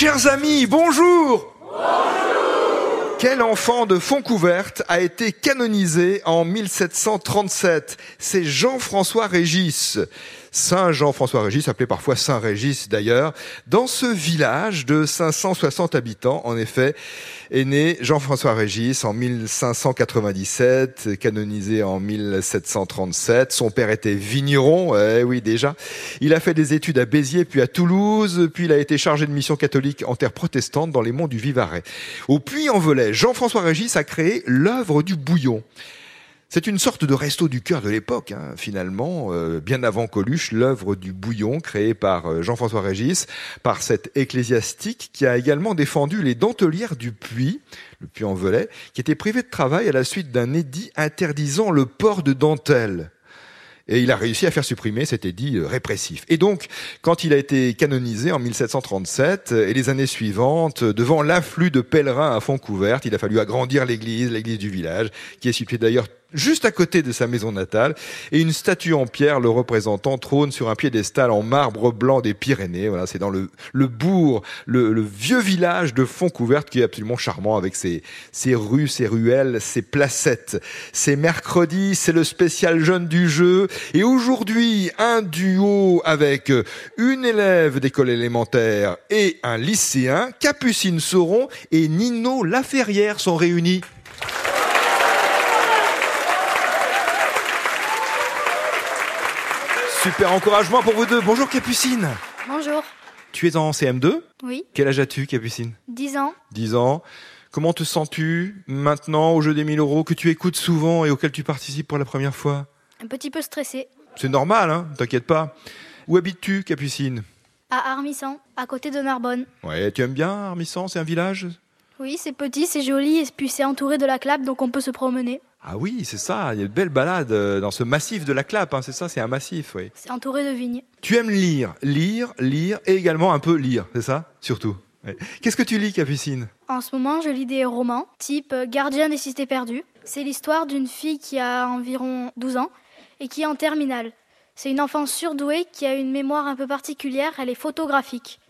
Chers amis, bonjour. Quel enfant de Fontcouverte a été canonisé en 1737 C'est Jean-François Régis. Saint Jean-François Régis, appelé parfois Saint Régis d'ailleurs. Dans ce village de 560 habitants, en effet, est né Jean-François Régis en 1597, canonisé en 1737. Son père était vigneron, eh oui déjà. Il a fait des études à Béziers, puis à Toulouse, puis il a été chargé de mission catholique en terre protestante dans les monts du Vivarais. Au Puy-en-Velay, Jean-François Régis a créé l'œuvre du bouillon. C'est une sorte de resto du cœur de l'époque, hein, finalement, euh, bien avant Coluche, l'œuvre du bouillon créée par euh, Jean-François Régis, par cet ecclésiastique qui a également défendu les dentelières du puits, le puits en Velay, qui était privé de travail à la suite d'un édit interdisant le port de dentelle. Et il a réussi à faire supprimer cet édit euh, répressif. Et donc, quand il a été canonisé en 1737 et les années suivantes, devant l'afflux de pèlerins à fond couvert, il a fallu agrandir l'église, l'église du village, qui est située d'ailleurs juste à côté de sa maison natale, et une statue en pierre le représentant trône sur un piédestal en marbre blanc des Pyrénées. Voilà, c'est dans le, le bourg, le, vieux village de Fontcouverte qui est absolument charmant avec ses, ses rues, ses ruelles, ses placettes. C'est mercredi, c'est le spécial jeune du jeu, et aujourd'hui, un duo avec une élève d'école élémentaire et un lycéen, Capucine Sauron et Nino Laferrière sont réunis. Super encouragement pour vous deux. Bonjour Capucine. Bonjour. Tu es en CM2 Oui. Quel âge as-tu Capucine? 10 ans. 10 ans. Comment te sens-tu maintenant au jeu des 1000 euros que tu écoutes souvent et auquel tu participes pour la première fois? Un petit peu stressé. C'est normal, hein T'inquiète pas. Où habites-tu Capucine? À Armissan, à côté de Narbonne. Ouais, tu aimes bien Armissan? C'est un village? Oui, c'est petit, c'est joli et puis c'est entouré de la clappe donc on peut se promener. Ah oui, c'est ça. Il y a de belles balades euh, dans ce massif de la Clappe. Hein, c'est ça, c'est un massif, oui. C'est entouré de vignes. Tu aimes lire, lire, lire et également un peu lire, c'est ça Surtout. Qu'est-ce que tu lis, Capucine? En ce moment, je lis des romans, type Gardien des cités perdues. C'est l'histoire d'une fille qui a environ 12 ans et qui est en terminale. C'est une enfant surdouée qui a une mémoire un peu particulière, elle est photographique.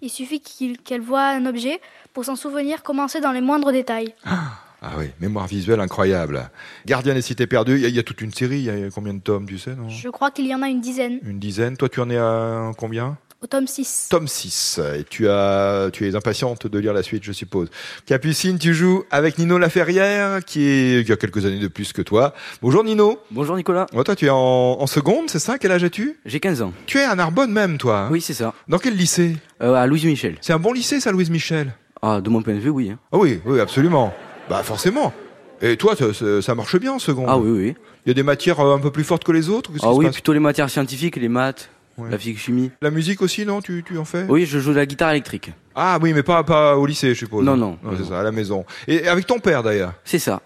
Il suffit qu'elle voit un objet pour s'en souvenir commencer dans les moindres détails. Ah ah oui, mémoire visuelle incroyable. Gardien des cités perdues, il y, a toute une série, il y a combien de tomes, tu sais non? Je crois qu'il y en a une dizaine. Une dizaine, toi tu en es à combien? Au tome 6. Tome 6. Et tu as, tu es impatiente de lire la suite, je suppose. Capucine, tu joues avec Nino Laferrière, qui, est, qui a quelques années de plus que toi. Bonjour Nino. Bonjour Nicolas. toi, tu es en, seconde, c'est ça? Quel âge as-tu? J'ai 15 ans. Tu es à Narbonne même, toi hein? Oui, c'est ça. Dans quel lycée? Euh, À Louise Michel. C'est un bon lycée, ça, Louise Michel Ah, de mon point de vue, oui. Hein. Ah oui, oui, absolument. Bah forcément. Et toi, ça, marche bien en seconde Ah oui, oui. Il y a des matières euh, un peu plus fortes que les autres Ah oui, plutôt les matières scientifiques, les maths, la physique chimie. La musique aussi, non tu, tu en fais? Oui, je joue de la guitare électrique. Ah oui, mais pas, pas au lycée, je suppose. Non, non. c'est ça, à la maison. Et avec ton père, d'ailleurs? C'est ça.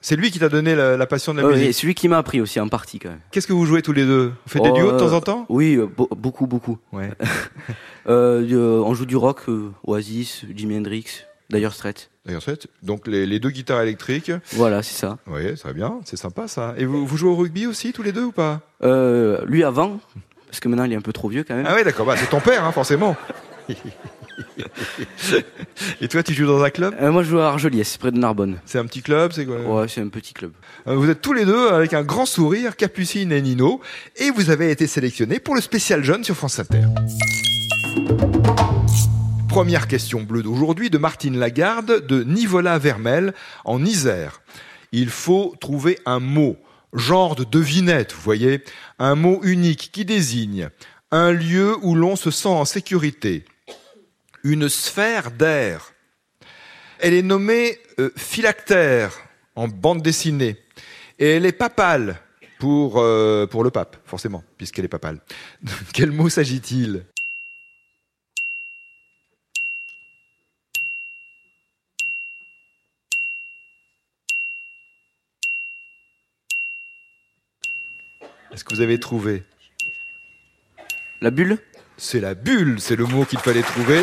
C'est lui qui t'a donné la, passion de la musique Oui, c'est lui qui m'a appris aussi, en partie, quand même. Qu'est-ce que vous jouez tous les deux? Vous faites des duos de temps en temps? Oui, euh, beaucoup, beaucoup. Ouais. Euh, on joue du rock, euh, Oasis, Jimi Hendrix, d'ailleurs Strait. D'ailleurs Strait. Donc les, deux guitares électriques. Voilà, c'est ça. Oui, très bien, c'est sympa ça. Et vous, vous, jouez au rugby aussi tous les deux ou pas? Lui avant, parce que maintenant il est un peu trop vieux quand même. Ah oui, d'accord, bah, c'est ton père, hein, forcément. Et toi, tu joues dans un club? Moi, je joue à Argeliès, près de Narbonne. C'est un petit club, c'est quoi? Ouais, c'est un petit club. Vous êtes tous les deux avec un grand sourire, Capucine et Nino, et vous avez été sélectionnés pour le spécial jeune sur France Inter. Première question bleue d'aujourd'hui de Martine Lagarde de Nivola-Vermel en Isère. Il faut trouver un mot, genre de devinette, vous voyez, un mot unique qui désigne un lieu où l'on se sent en sécurité, une sphère d'air. Elle est nommée euh, phylactère en bande dessinée et elle est papale pour, euh, pour le pape, forcément, puisqu'elle est papale. quel mot s'agit-il? Est-ce que vous avez trouvé La bulle? C'est la bulle, c'est le mot qu'il fallait trouver.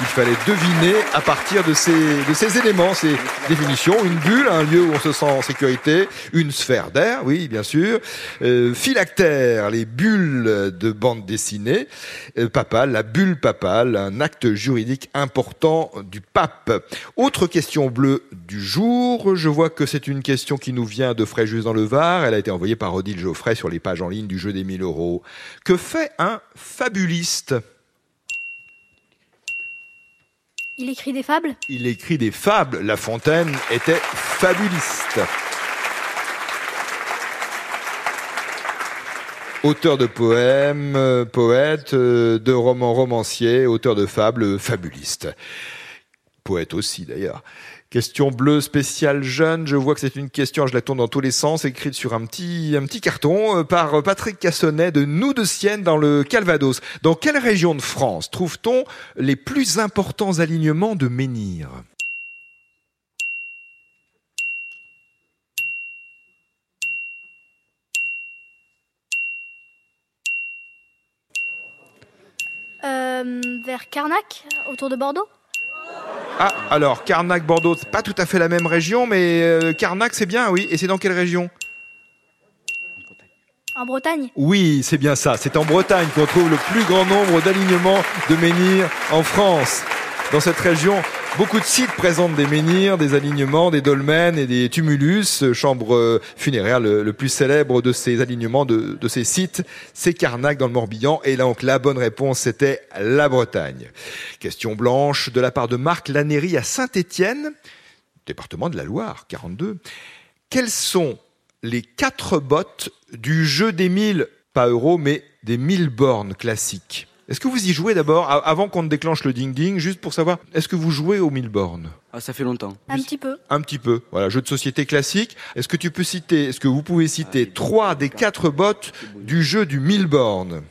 Il fallait deviner à partir de ces, éléments, ces définitions. Une bulle, un lieu où on se sent en sécurité. Une sphère d'air, oui, bien sûr. Euh, phylactère, les bulles de bande dessinée. Euh, papale, la bulle papale, un acte juridique important du pape. Autre question bleue du jour. Je vois que c'est une question qui nous vient de Fréjus dans le Var. Elle a été envoyée par Odile Geoffrey sur les pages en ligne du jeu des 1000 euros. Que fait un fabuliste? Il écrit des fables? Il écrit des fables. La Fontaine était fabuliste. Auteur de poèmes, euh, poète, euh, de romans romanciers, auteur de fables, fabuliste. Poète aussi d'ailleurs. Question bleue spéciale jeune. Je vois que c'est une question, je la tourne dans tous les sens, écrite sur un petit, un petit carton euh, par Patrick Cassonnet de Nous de Sienne dans le Calvados. Dans quelle région de France trouve-t-on les plus importants alignements de menhirs Euh, Vers Carnac, autour de Bordeaux? Ah, alors Carnac, Bordeaux, c'est pas tout à fait la même région, mais euh, Carnac c'est bien, oui. Et c'est dans quelle région? En Bretagne? Oui, c'est bien ça. C'est en Bretagne qu'on trouve le plus grand nombre d'alignements de menhirs en France. Dans cette région, beaucoup de sites présentent des menhirs, des alignements, des dolmens et des tumulus. Chambre euh, funéraire le, plus célèbre de ces alignements, de, ces sites, c'est Carnac dans le Morbihan. Et donc la bonne réponse, c'était la Bretagne. Question blanche de la part de Marc Lanéry à Saint-Étienne, département de la Loire, 42. Quels sont les quatre bottes du jeu des 1000, pas euros, mais des 1000 bornes classiques? Est-ce que vous y jouez d'abord, avant qu'on ne déclenche le ding-ding, juste pour savoir, est-ce que vous jouez aux 1000 bornes Ah, ça fait longtemps. Un petit peu. Un petit peu. Voilà, jeu de société classique. Est-ce que tu peux citer, est-ce que vous pouvez citer trois des quatre bottes du jeu du 1000 bornes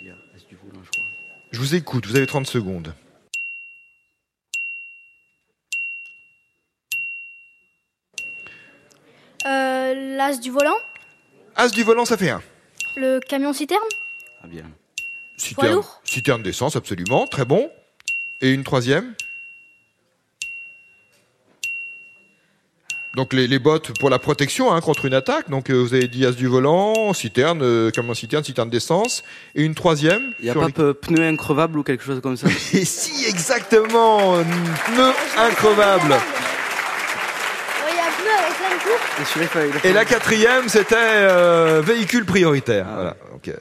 Il y a As du volant, je crois. Je vous écoute, vous avez 30 secondes. Euh, L'as du volant As du volant, ça fait un. Le camion citerne Ah, bien. Citerne, lourd citerne d'essence, absolument, très bon. Et une troisième Donc les, les bottes pour la protection hein, contre une attaque. Donc euh, vous avez dit as du volant, citerne, euh, camion citerne, citerne d'essence. Et une troisième Il n'y a pas les- peu- pneu increvable ou quelque chose comme ça Et si exactement, pneu increvable. Oui, il y a un pneu avec plein de cours. Et la quatrième, c'était euh, véhicule prioritaire. Ah. Voilà. Donc, euh,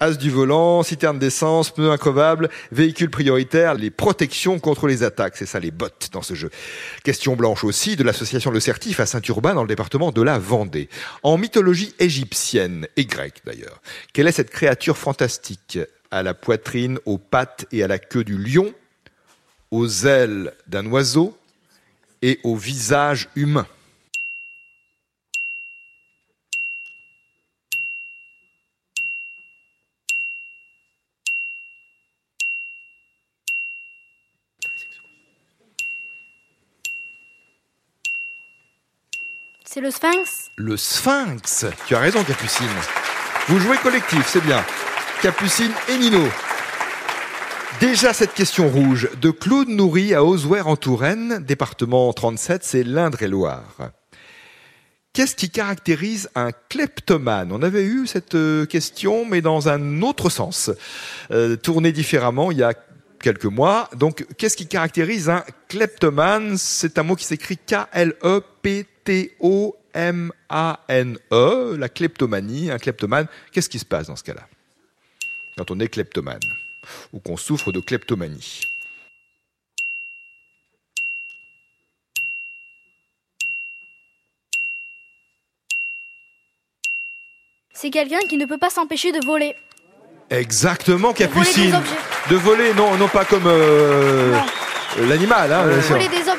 as du volant, citerne d'essence, pneu increvable, véhicule prioritaire, les protections contre les attaques. C'est ça les bottes dans ce jeu. Question blanche aussi de l'association Le Certif à Saint-Urbain dans le département de la Vendée. En mythologie égyptienne et grecque d'ailleurs, quelle est cette créature fantastique? À la poitrine, aux pattes et à la queue du lion, aux ailes d'un oiseau et au visage humain? C'est le sphinx Le sphinx. Tu as raison, Capucine. Vous jouez collectif, c'est bien. Capucine et Nino. Déjà cette question rouge de Claude Nourry à Oswer en Touraine, département 37, c'est l'Indre-et-Loire. Qu'est-ce qui caractérise un kleptomane? On avait eu cette euh, question, mais dans un autre sens, euh, tournée différemment il y a quelques mois. Donc, qu'est-ce qui caractérise un kleptomane? C'est un mot qui s'écrit K-L-E-P-T-O-M-A-N-E, la kleptomanie, un kleptomane. Qu'est-ce qui se passe dans ce cas-là? Quand on est kleptomane ou qu'on souffre de kleptomanie C'est quelqu'un qui ne peut pas s'empêcher de voler. Exactement, Capucine. De voler, non, non pas comme euh, l'animal, hein. Voler des.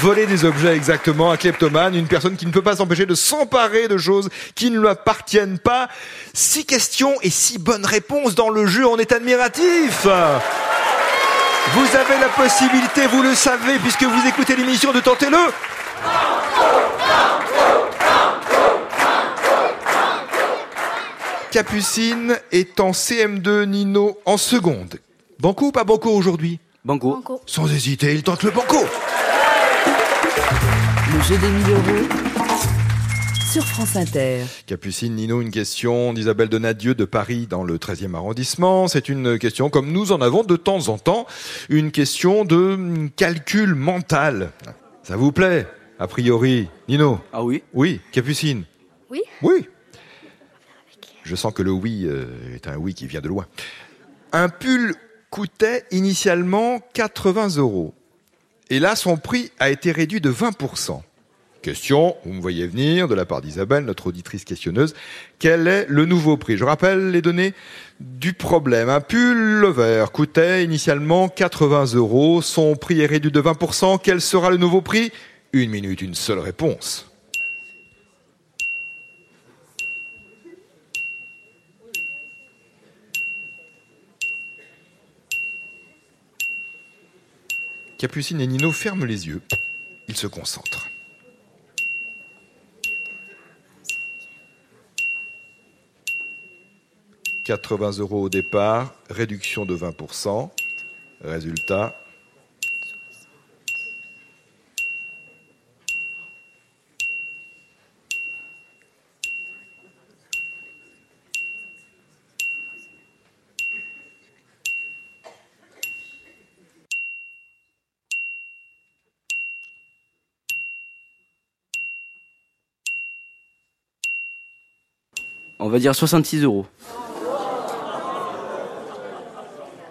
Voler des objets, exactement. Un kleptomane, une personne qui ne peut pas s'empêcher de s'emparer de choses qui ne lui appartiennent pas. Six questions et six bonnes réponses dans le jeu, on est admiratif. Vous avez la possibilité, vous le savez, puisque vous écoutez l'émission, de tenter le. Capucine est en CM2, Nino en seconde. Banco ou pas banco aujourd'hui? Banco. Banco. Sans hésiter, il tente le banco. Le jeu des 1000 euros sur France Inter. Capucine, Nino, une question d'Isabelle Donadieu de Paris dans le 13e arrondissement. C'est une question comme nous en avons de temps en temps, une question de calcul mental. Ça vous plaît A priori, Nino? Ah oui Oui, Capucine? Oui. Oui. Je sens que le oui euh, est un oui qui vient de loin. Un pull coûtait initialement 80 euros. Et là, son prix a été réduit de 20%. Question, vous me voyez venir, de la part d'Isabelle, notre auditrice questionneuse. Quel est le nouveau prix? Je rappelle les données du problème. Un pull vert coûtait initialement 80 euros. Son prix est réduit de 20%. Quel sera le nouveau prix? Une minute, une seule réponse. Capucine et Nino ferment les yeux. Ils se concentrent. « 80 euros au départ, réduction de 20%. Résultat, On va dire 66 euros.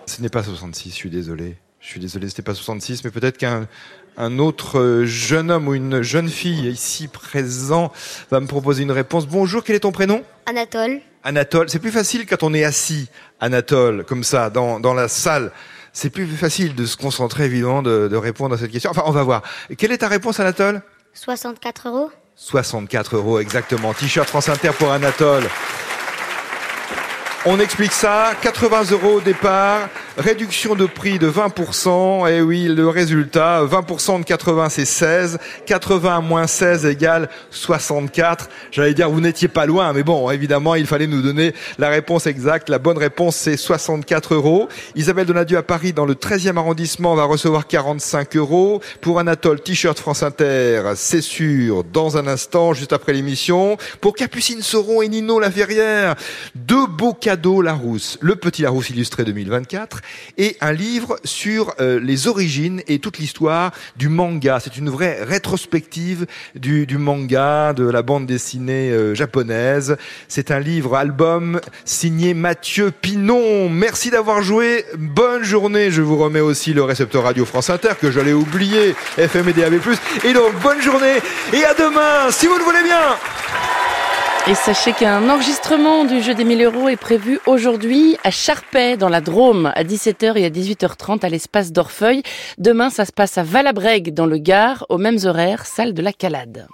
ce n'est pas 66, je suis désolé. Je suis désolé, c'était pas 66, mais peut-être qu'un un autre euh, jeune homme ou une jeune fille ici présent va me proposer une réponse. Bonjour, quel est ton prénom? Anatole, Anatole. C'est plus facile quand on est assis, Anatole, comme ça, dans, dans la salle. C'est plus facile de se concentrer, évidemment, de, de répondre à cette question. Enfin, on va voir. Quelle est ta réponse, Anatole? 64 euros. 64 euros exactement. T-shirt France Inter pour Anatole. On explique ça, 80 euros au départ, réduction de prix de 20%, et oui, le résultat, 20% de 80 c'est 16, 80 moins 16 égale 64. J'allais dire, vous n'étiez pas loin, mais bon, évidemment, il fallait nous donner la réponse exacte. La bonne réponse, c'est 64 euros. Isabelle Donadieu à Paris, dans le 13e arrondissement, va recevoir 45 euros. Pour Anatole, t-shirt France Inter, c'est sûr, dans un instant, juste après l'émission. Pour Capucine Sauron et Nino Laferrière, deux beaux cadeaux Larousse, le petit Larousse illustré 2024 et un livre sur euh, les origines et toute l'histoire du manga. C'est une vraie rétrospective du, manga, de la bande dessinée euh, japonaise. C'est un livre album signé Mathieu Pinon. Merci d'avoir joué. Bonne journée. Je vous remets aussi le récepteur Radio France Inter que j'allais oublier, FM et DAB+. Et donc bonne journée et à demain si vous le voulez bien. Et sachez qu'un enregistrement du jeu des 1000 euros est prévu aujourd'hui à Charpais, dans la Drôme, à 17h et à 18h30 à l'espace d'Orfeuille. Demain, ça se passe à Valabrègue, dans le Gard, aux mêmes horaires, salle de la Calade.